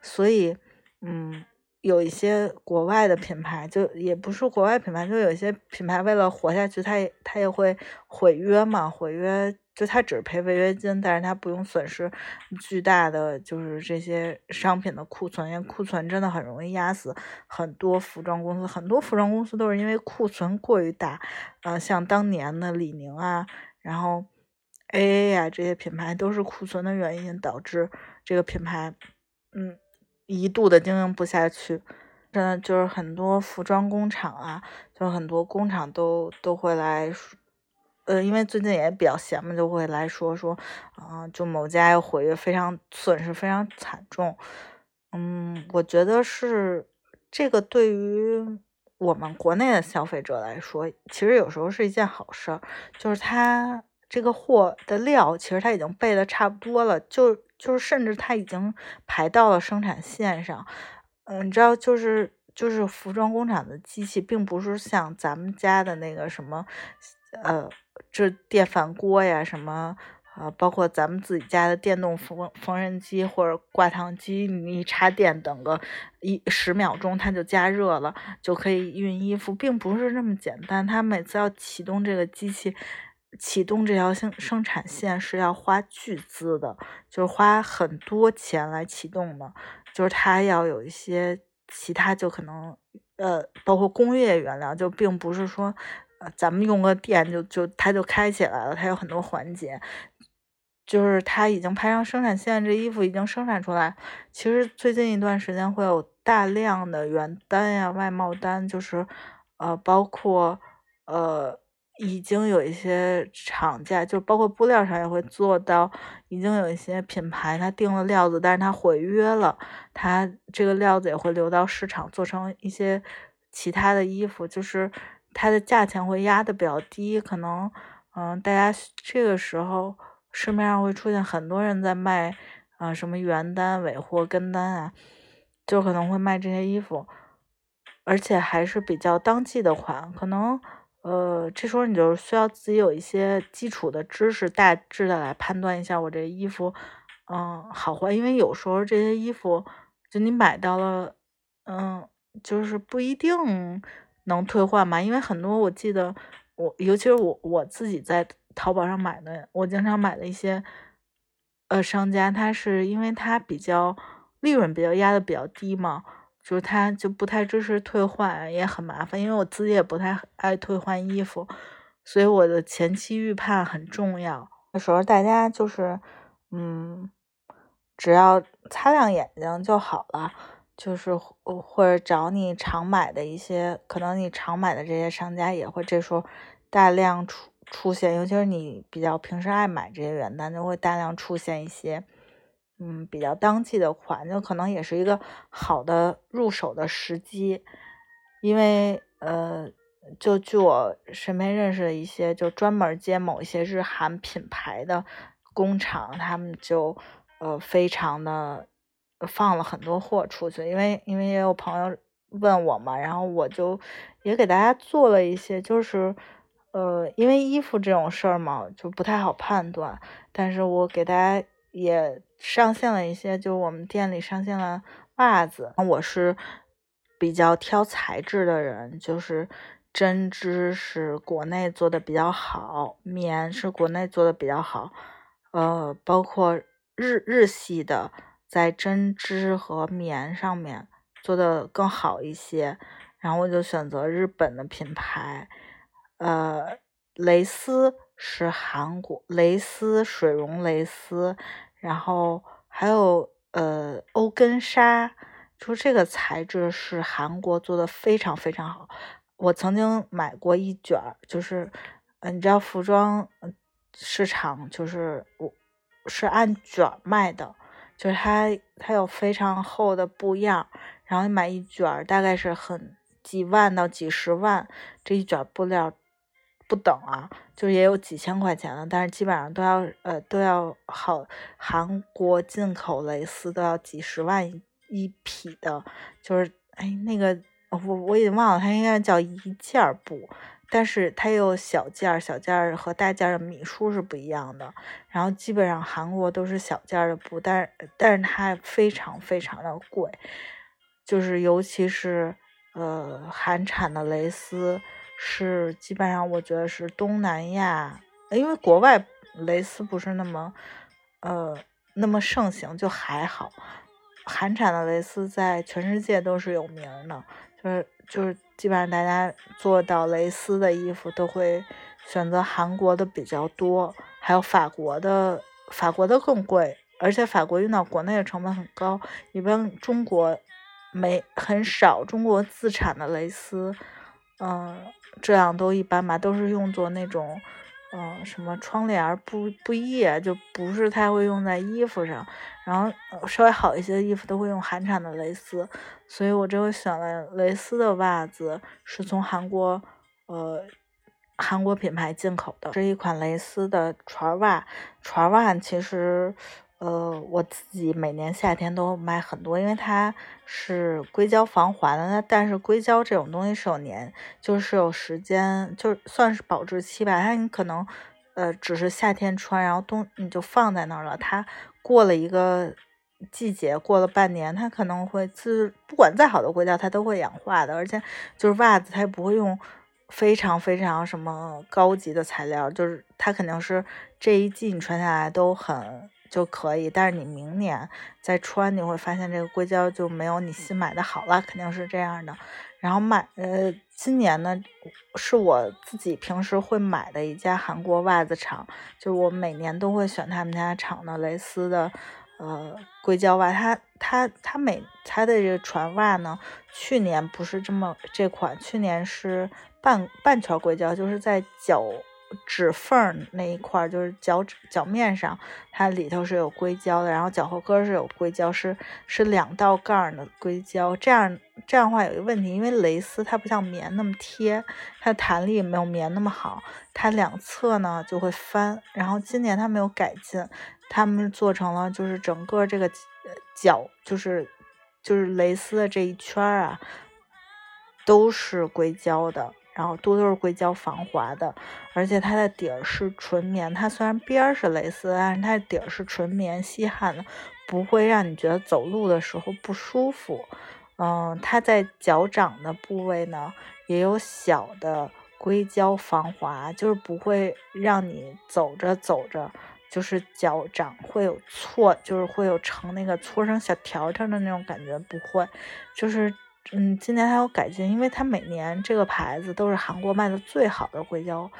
所以，嗯，有一些国外的品牌，就也不是国外品牌，就有一些品牌为了活下去，它也它也会毁约嘛，毁约。就他只赔违约金，但是他不用损失巨大的就是这些商品的库存，因为库存真的很容易压死很多服装公司，很多服装公司都是因为库存过于大，呃，像当年的李宁啊，然后 A A 呀这些品牌都是库存的原因导致这个品牌，嗯，一度的经营不下去，真的就是很多服装工厂啊，就很多工厂都都会来。呃，因为最近也比较闲嘛，就会来说说，啊，就某家要毁约，非常损失非常惨重。嗯，我觉得是这个对于我们国内的消费者来说，其实有时候是一件好事儿，就是它这个货的料其实它已经备的差不多了，就就是甚至它已经排到了生产线上。嗯，你知道，就是就是服装工厂的机器，并不是像咱们家的那个什么，呃，这电饭锅呀什么。啊，包括咱们自己家的电动缝缝纫机或者挂烫机，你插电，等个一十秒钟，它就加热了，就可以熨衣服，并不是这么简单。它每次要启动这个机器，启动这条生生产线是要花巨资的，就是花很多钱来启动的，就是它要有一些其他，就可能呃，包括工业原料，就并不是说，咱们用个电就就它就开起来了，它有很多环节。就是它已经排上生产线，这衣服已经生产出来。其实最近一段时间会有大量的原单呀、外贸单，就是呃，包括呃，已经有一些厂家，就包括布料上也会做到，已经有一些品牌它订了料子，但是它毁约了，它这个料子也会流到市场，做成一些其他的衣服，就是它的价钱会压的比较低，可能嗯，大家这个时候。市面上会出现很多人在卖，啊，什么原单、尾货、跟单啊，就可能会卖这些衣服，而且还是比较当季的款。可能，呃，这时候你就需要自己有一些基础的知识，大致的来判断一下我这衣服，嗯，好坏。因为有时候这些衣服，就你买到了，嗯，就是不一定能退换吗。因为很多我记得，我尤其是我我自己在。淘宝上买的，我经常买的一些，呃，商家，他是因为他比较利润比较压的比较低嘛，就是他就不太支持退换，也很麻烦。因为我自己也不太爱退换衣服，所以我的前期预判很重要。有时候大家就是，嗯，只要擦亮眼睛就好了，就是或者找你常买的一些，可能你常买的这些商家也会这时候大量出。出现，尤其是你比较平时爱买这些原单，就会大量出现一些，嗯，比较当季的款，就可能也是一个好的入手的时机。因为，呃，就据我身边认识的一些，就专门接某一些日韩品牌的工厂，他们就，呃，非常的放了很多货出去。因为，因为也有朋友问我嘛，然后我就也给大家做了一些，就是。呃，因为衣服这种事儿嘛，就不太好判断。但是我给大家也上线了一些，就我们店里上线了袜子。我是比较挑材质的人，就是针织是国内做的比较好，棉是国内做的比较好。呃，包括日日系的，在针织和棉上面做的更好一些，然后我就选择日本的品牌。呃，蕾丝是韩国蕾丝，水溶蕾丝，然后还有呃欧根纱，就这个材质是韩国做的非常非常好。我曾经买过一卷儿，就是嗯，你知道服装市场就是我是按卷卖的，就是它它有非常厚的布样，然后你买一卷大概是很几万到几十万这一卷布料。不等啊，就是也有几千块钱的，但是基本上都要呃都要好韩国进口蕾丝都要几十万一一匹的，就是哎那个我我已经忘了它应该叫一件布，但是它有小件儿，小件儿和大件儿的米数是不一样的，然后基本上韩国都是小件儿的布，但但是它非常非常的贵，就是尤其是呃韩产的蕾丝。是基本上，我觉得是东南亚，因为国外蕾丝不是那么，呃，那么盛行，就还好。韩产的蕾丝在全世界都是有名的，就是就是基本上大家做到蕾丝的衣服都会选择韩国的比较多，还有法国的，法国的更贵，而且法国运到国内的成本很高，一般中国没很少中国自产的蕾丝。嗯，这样都一般吧，都是用作那种，嗯，什么窗帘布布艺，就不是太会用在衣服上。然后稍微好一些的衣服都会用韩产的蕾丝，所以我这回选了蕾丝的袜子，是从韩国，呃，韩国品牌进口的，这一款蕾丝的船袜。船袜其实。呃，我自己每年夏天都买很多，因为它是硅胶防滑的。那但是硅胶这种东西是有年，就是有时间，就算是保质期吧。它你可能，呃，只是夏天穿，然后冬你就放在那儿了。它过了一个季节，过了半年，它可能会自不管再好的硅胶，它都会氧化的。而且就是袜子，它也不会用非常非常什么高级的材料，就是它肯定是这一季你穿下来都很。就可以，但是你明年再穿，你会发现这个硅胶就没有你新买的好了，肯定是这样的。然后买，呃，今年呢是我自己平时会买的一家韩国袜子厂，就是我每年都会选他们家厂的蕾丝的，呃，硅胶袜。它它它每它的这个船袜呢，去年不是这么这款，去年是半半圈硅胶，就是在脚。指缝那一块就是脚趾脚面上，它里头是有硅胶的，然后脚后跟是有硅胶，是是两道杠的硅胶。这样这样的话有一个问题，因为蕾丝它不像棉那么贴，它弹力没有棉那么好，它两侧呢就会翻。然后今年他们有改进，他们做成了就是整个这个脚就是就是蕾丝的这一圈啊都是硅胶的。然后都都是硅胶防滑的，而且它的底儿是纯棉。它虽然边儿是蕾丝，但是它的底儿是纯棉，吸汗的，不会让你觉得走路的时候不舒服。嗯，它在脚掌的部位呢，也有小的硅胶防滑，就是不会让你走着走着就是脚掌会有搓，就是会有成那个搓成小条条的那种感觉，不会，就是。嗯，今年它有改进，因为它每年这个牌子都是韩国卖的最好的硅胶，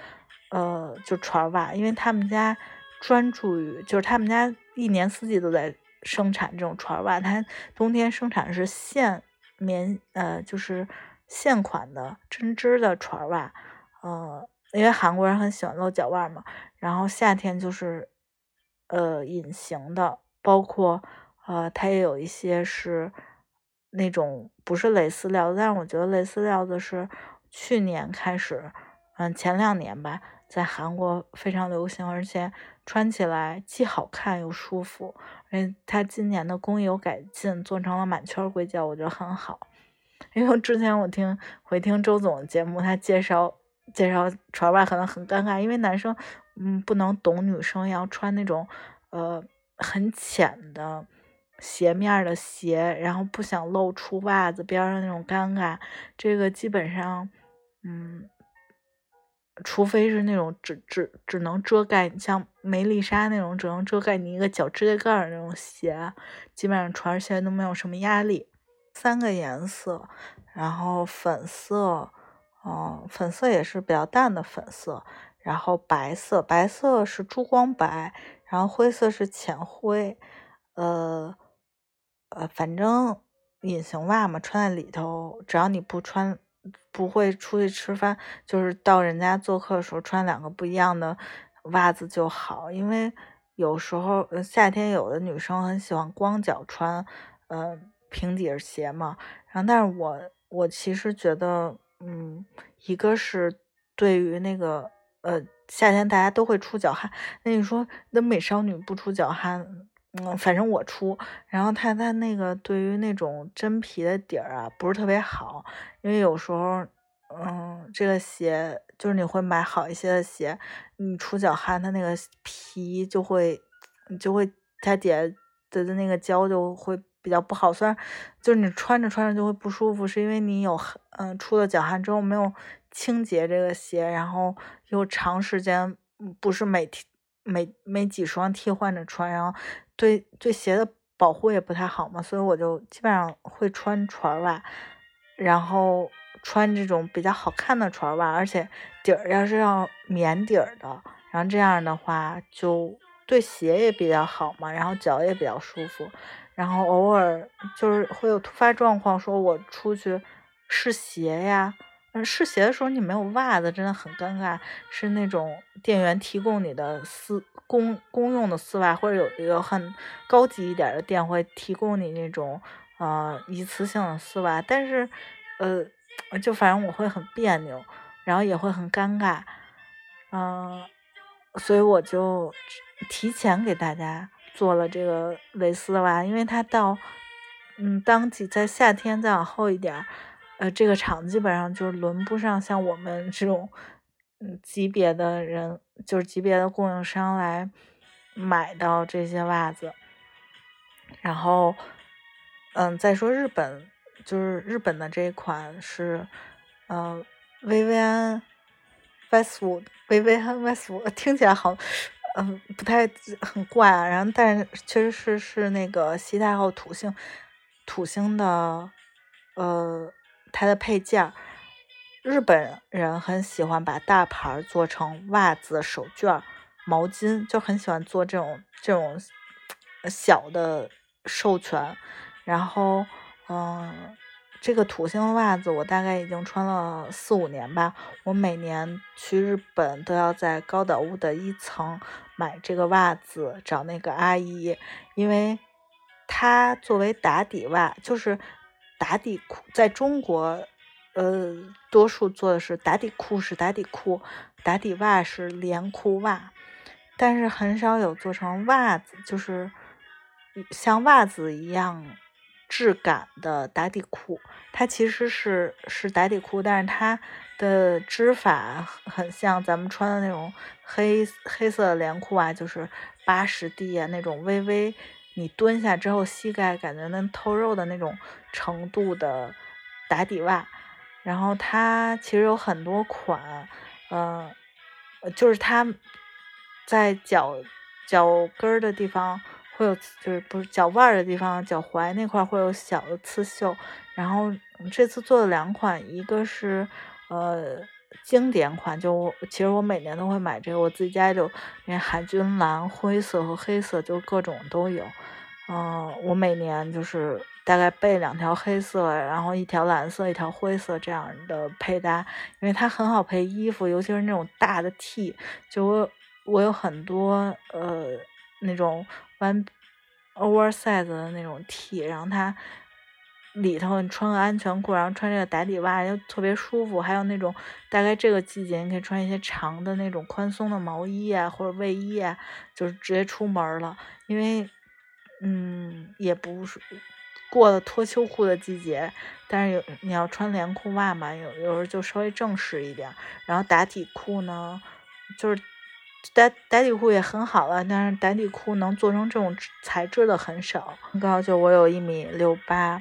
呃，就船袜，因为他们家专注于，就是他们家一年四季都在生产这种船袜，它冬天生产是线棉，呃，就是线款的针织的船袜，呃，因为韩国人很喜欢露脚腕嘛，然后夏天就是呃隐形的，包括呃，它也有一些是。那种不是蕾丝料子，但是我觉得蕾丝料子是去年开始，嗯，前两年吧，在韩国非常流行，而且穿起来既好看又舒服。而且它今年的工艺有改进，做成了满圈硅胶，我觉得很好。因为之前我听回听周总的节目，他介绍介绍船袜可能很尴尬，因为男生嗯不能懂女生要穿那种呃很浅的。鞋面的鞋，然后不想露出袜子边上那种尴尬，这个基本上，嗯，除非是那种只只只能遮盖，像梅丽莎那种只能遮盖你一个脚指甲盖那种鞋，基本上穿起来都没有什么压力。三个颜色，然后粉色，嗯，粉色也是比较淡的粉色，然后白色，白色是珠光白，然后灰色是浅灰，呃。呃，反正隐形袜嘛，穿在里头，只要你不穿，不会出去吃饭，就是到人家做客的时候穿两个不一样的袜子就好。因为有时候夏天有的女生很喜欢光脚穿，呃，平底鞋嘛。然后，但是我我其实觉得，嗯，一个是对于那个，呃，夏天大家都会出脚汗，那你说那美少女不出脚汗？嗯，反正我出，然后它它那个对于那种真皮的底儿啊，不是特别好，因为有时候，嗯，这个鞋就是你会买好一些的鞋，你出脚汗，它那个皮就会，就会它底下的那个胶就会比较不好，虽然就是你穿着穿着就会不舒服，是因为你有嗯出了脚汗之后没有清洁这个鞋，然后又长时间不是每天。每每几双替换着穿，然后对对鞋的保护也不太好嘛，所以我就基本上会穿船袜，然后穿这种比较好看的船袜，而且底儿要是要棉底儿的，然后这样的话就对鞋也比较好嘛，然后脚也比较舒服，然后偶尔就是会有突发状况，说我出去试鞋呀，试鞋的时候你没有袜子，真的很尴尬。是那种店员提供你的丝公公用的丝袜，或者有有很高级一点的店会提供你那种呃一次性的丝袜，但是呃就反正我会很别扭，然后也会很尴尬，嗯，所以我就提前给大家做了这个蕾丝袜，因为它到嗯当季在夏天再往后一点儿。呃，这个厂基本上就是轮不上像我们这种嗯级别的人，就是级别的供应商来买到这些袜子。然后，嗯，再说日本，就是日本的这一款是，呃，薇薇安 Westwood，薇薇安 Westwood *laughs* 听起来好，嗯，不太很怪啊。然后，但是确实是是那个西太后土星土星的，呃。它的配件，日本人很喜欢把大牌做成袜子、手绢、毛巾，就很喜欢做这种这种小的授权。然后，嗯，这个土星袜子我大概已经穿了四五年吧。我每年去日本都要在高岛屋的一层买这个袜子，找那个阿姨，因为它作为打底袜，就是。打底裤在中国，呃，多数做的是打底裤是打底裤，打底袜是连裤袜，但是很少有做成袜子，就是像袜子一样质感的打底裤。它其实是是打底裤，但是它的织法很像咱们穿的那种黑黑色的连裤袜，就是八十 D 啊那种微微。你蹲下之后，膝盖感觉能透肉的那种程度的打底袜，然后它其实有很多款，嗯，就是它在脚脚跟儿的地方会有，就是不是脚腕儿的地方，脚踝那块会有小的刺绣。然后这次做了两款，一个是呃经典款，就我其实我每年都会买这个，我自己家就那海军蓝、灰色和黑色，就各种都有。嗯，我每年就是大概备两条黑色，然后一条蓝色，一条灰色这样的配搭，因为它很好配衣服，尤其是那种大的 T。就我我有很多呃那种 one oversize 的那种 T，然后它里头你穿个安全裤，然后穿这个打底袜就特别舒服。还有那种大概这个季节你可以穿一些长的那种宽松的毛衣啊或者卫衣啊，就是直接出门了，因为。嗯，也不是过了脱秋裤的季节，但是有你要穿连裤袜嘛，有有时候就稍微正式一点。然后打底裤呢，就是打打底裤也很好了，但是打底裤能做成这种材质的很少。刚好就我有一米六八。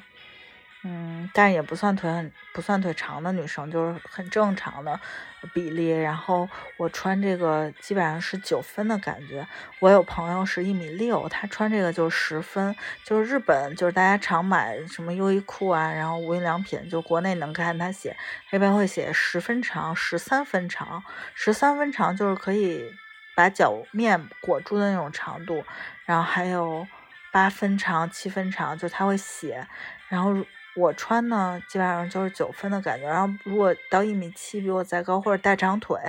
嗯，但也不算腿很不算腿长的女生，就是很正常的比例。然后我穿这个基本上是九分的感觉。我有朋友是一米六，他穿这个就是十分。就是日本，就是大家常买什么优衣库啊，然后无印良品，就国内能看他写，一般会写十分长、十三分长。十三分长就是可以把脚面裹住的那种长度。然后还有八分长、七分长，就他会写，然后。我穿呢，基本上就是九分的感觉。然后如果到一米七，比我再高或者大长腿，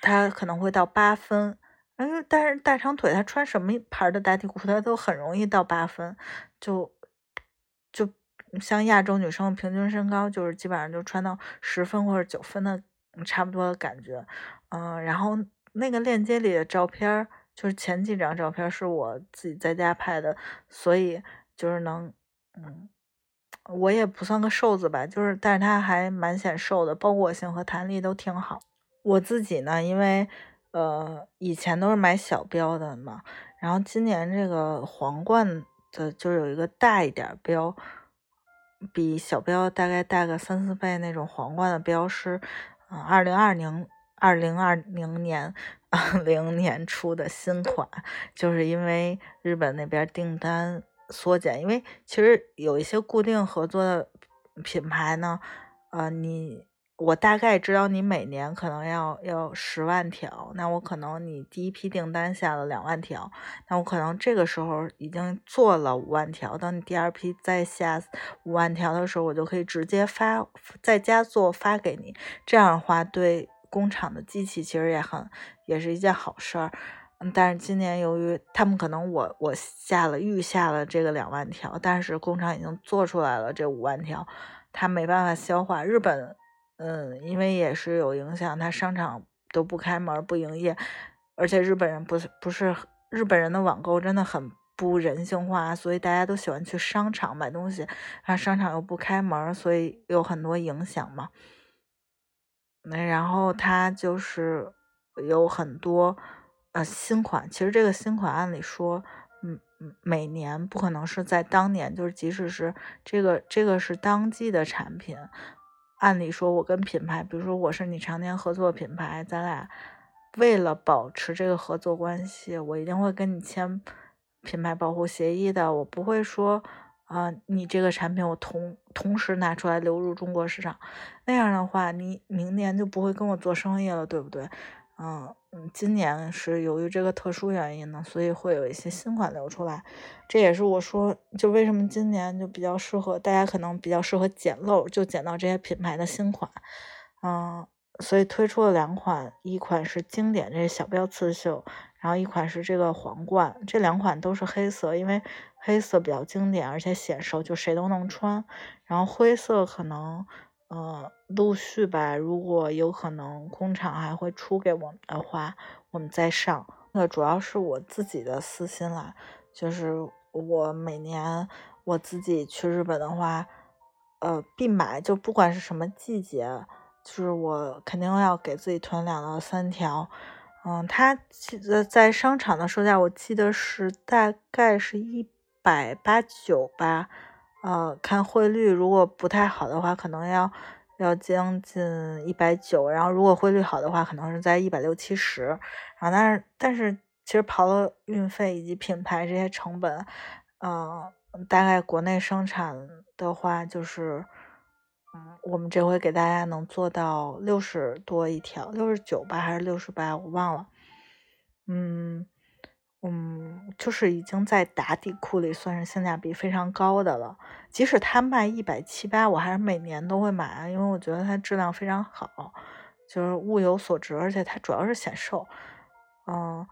他可能会到八分。但是大长腿他穿什么牌的打底裤，他都很容易到八分。就就像亚洲女生平均身高，就是基本上就穿到十分或者九分的差不多的感觉。嗯，然后那个链接里的照片，就是前几张照片是我自己在家拍的，所以就是能嗯。我也不算个瘦子吧，就是，但是他还蛮显瘦的，包裹性和弹力都挺好。我自己呢，因为呃以前都是买小标的嘛，然后今年这个皇冠的就有一个大一点标，比小标大概大个三四倍那种皇冠的标是，嗯，二零二零二零二零年二零年出的新款，就是因为日本那边订单。缩减，因为其实有一些固定合作的品牌呢，呃，你我大概知道你每年可能要要十万条，那我可能你第一批订单下了两万条，那我可能这个时候已经做了五万条，等你第二批再下五万条的时候，我就可以直接发在家做发给你，这样的话对工厂的机器其实也很也是一件好事儿。但是今年由于他们可能我我下了预下了这个两万条，但是工厂已经做出来了这五万条，他没办法消化。日本。嗯，因为也是有影响，他商场都不开门不营业，而且日本人不是不是日本人的网购真的很不人性化，所以大家都喜欢去商场买东西，然后商场又不开门，所以有很多影响嘛。那然后他就是有很多呃新款，其实这个新款按理说，嗯嗯，每年不可能是在当年，就是即使是这个这个是当季的产品。按理说，我跟品牌，比如说我是你常年合作品牌，咱俩为了保持这个合作关系，我一定会跟你签品牌保护协议的。我不会说，啊，你这个产品我同同时拿出来流入中国市场，那样的话，你明年就不会跟我做生意了，对不对？嗯嗯，今年是由于这个特殊原因呢，所以会有一些新款流出来。这也是我说，就为什么今年就比较适合大家，可能比较适合捡漏，就捡到这些品牌的新款。嗯，所以推出了两款，一款是经典这小标刺绣，然后一款是这个皇冠。这两款都是黑色，因为黑色比较经典，而且显瘦，就谁都能穿。然后灰色可能。呃，陆续吧，如果有可能，工厂还会出给我们的话，我们再上。那主要是我自己的私心啦，就是我每年我自己去日本的话，呃，必买，就不管是什么季节，就是我肯定要给自己囤两到三条。嗯，它在在商场的售价，我记得是大概是一百八九吧。呃，看汇率，如果不太好的话，可能要要将近一百九，然后如果汇率好的话，可能是在一百六七十。然后，但是但是其实刨了运费以及品牌这些成本，嗯，大概国内生产的话，就是嗯，我们这回给大家能做到六十多一条，六十九吧还是六十八，我忘了，嗯。嗯，就是已经在打底库里算是性价比非常高的了。即使它卖一百七八，我还是每年都会买，因为我觉得它质量非常好，就是物有所值，而且它主要是显瘦。嗯，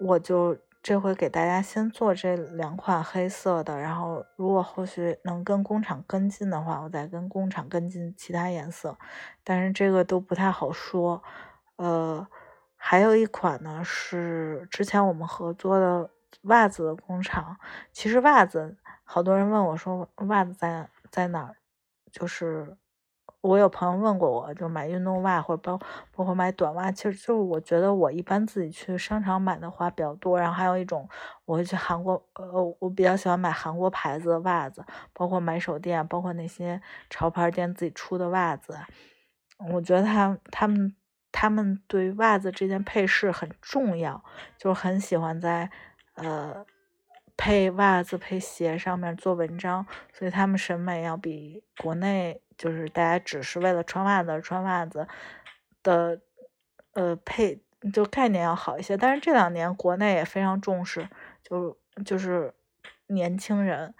我就这回给大家先做这两款黑色的，然后如果后续能跟工厂跟进的话，我再跟工厂跟进其他颜色。但是这个都不太好说，呃。还有一款呢，是之前我们合作的袜子的工厂。其实袜子，好多人问我说袜子在在哪儿？就是我有朋友问过我，就买运动袜或者包包括买短袜。其实就是我觉得我一般自己去商场买的话比较多。然后还有一种，我会去韩国，呃，我比较喜欢买韩国牌子的袜子，包括买手店，包括那些潮牌店自己出的袜子。我觉得他他们。他们对袜子这件配饰很重要，就很喜欢在呃配袜子配鞋上面做文章，所以他们审美要比国内就是大家只是为了穿袜子穿袜子的呃配就概念要好一些。但是这两年国内也非常重视，就就是年轻人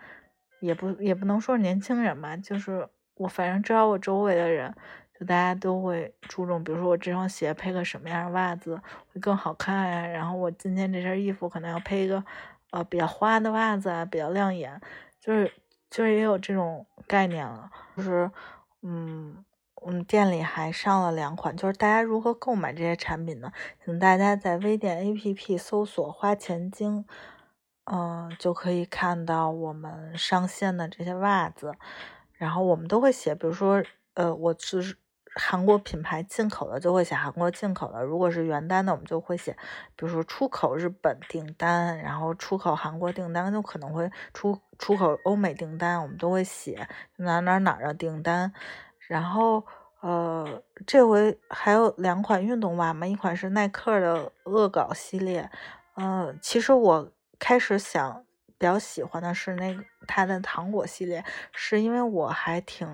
也不也不能说年轻人吧，就是我反正知道我周围的人。就大家都会注重，比如说我这双鞋配个什么样的袜子会更好看呀？然后我今天这身衣服可能要配一个呃比较花的袜子啊，比较亮眼，就是就是也有这种概念了。就是嗯，我们店里还上了两款，就是大家如何购买这些产品呢？请大家在微店 APP 搜索“花钱精”，嗯，就可以看到我们上线的这些袜子。然后我们都会写，比如说呃，我是。韩国品牌进口的就会写韩国进口的，如果是原单的，我们就会写，比如说出口日本订单，然后出口韩国订单，就可能会出出口欧美订单，我们都会写哪哪哪的订单。然后呃，这回还有两款运动袜嘛，一款是耐克的恶搞系列，呃，其实我开始想比较喜欢的是那个它的糖果系列，是因为我还挺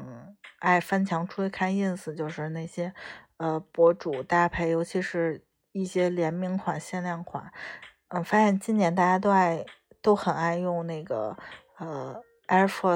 爱翻墙出去看 ins，就是那些呃博主搭配，尤其是一些联名款、限量款。嗯，发现今年大家都爱都很爱用那个呃 Air Force。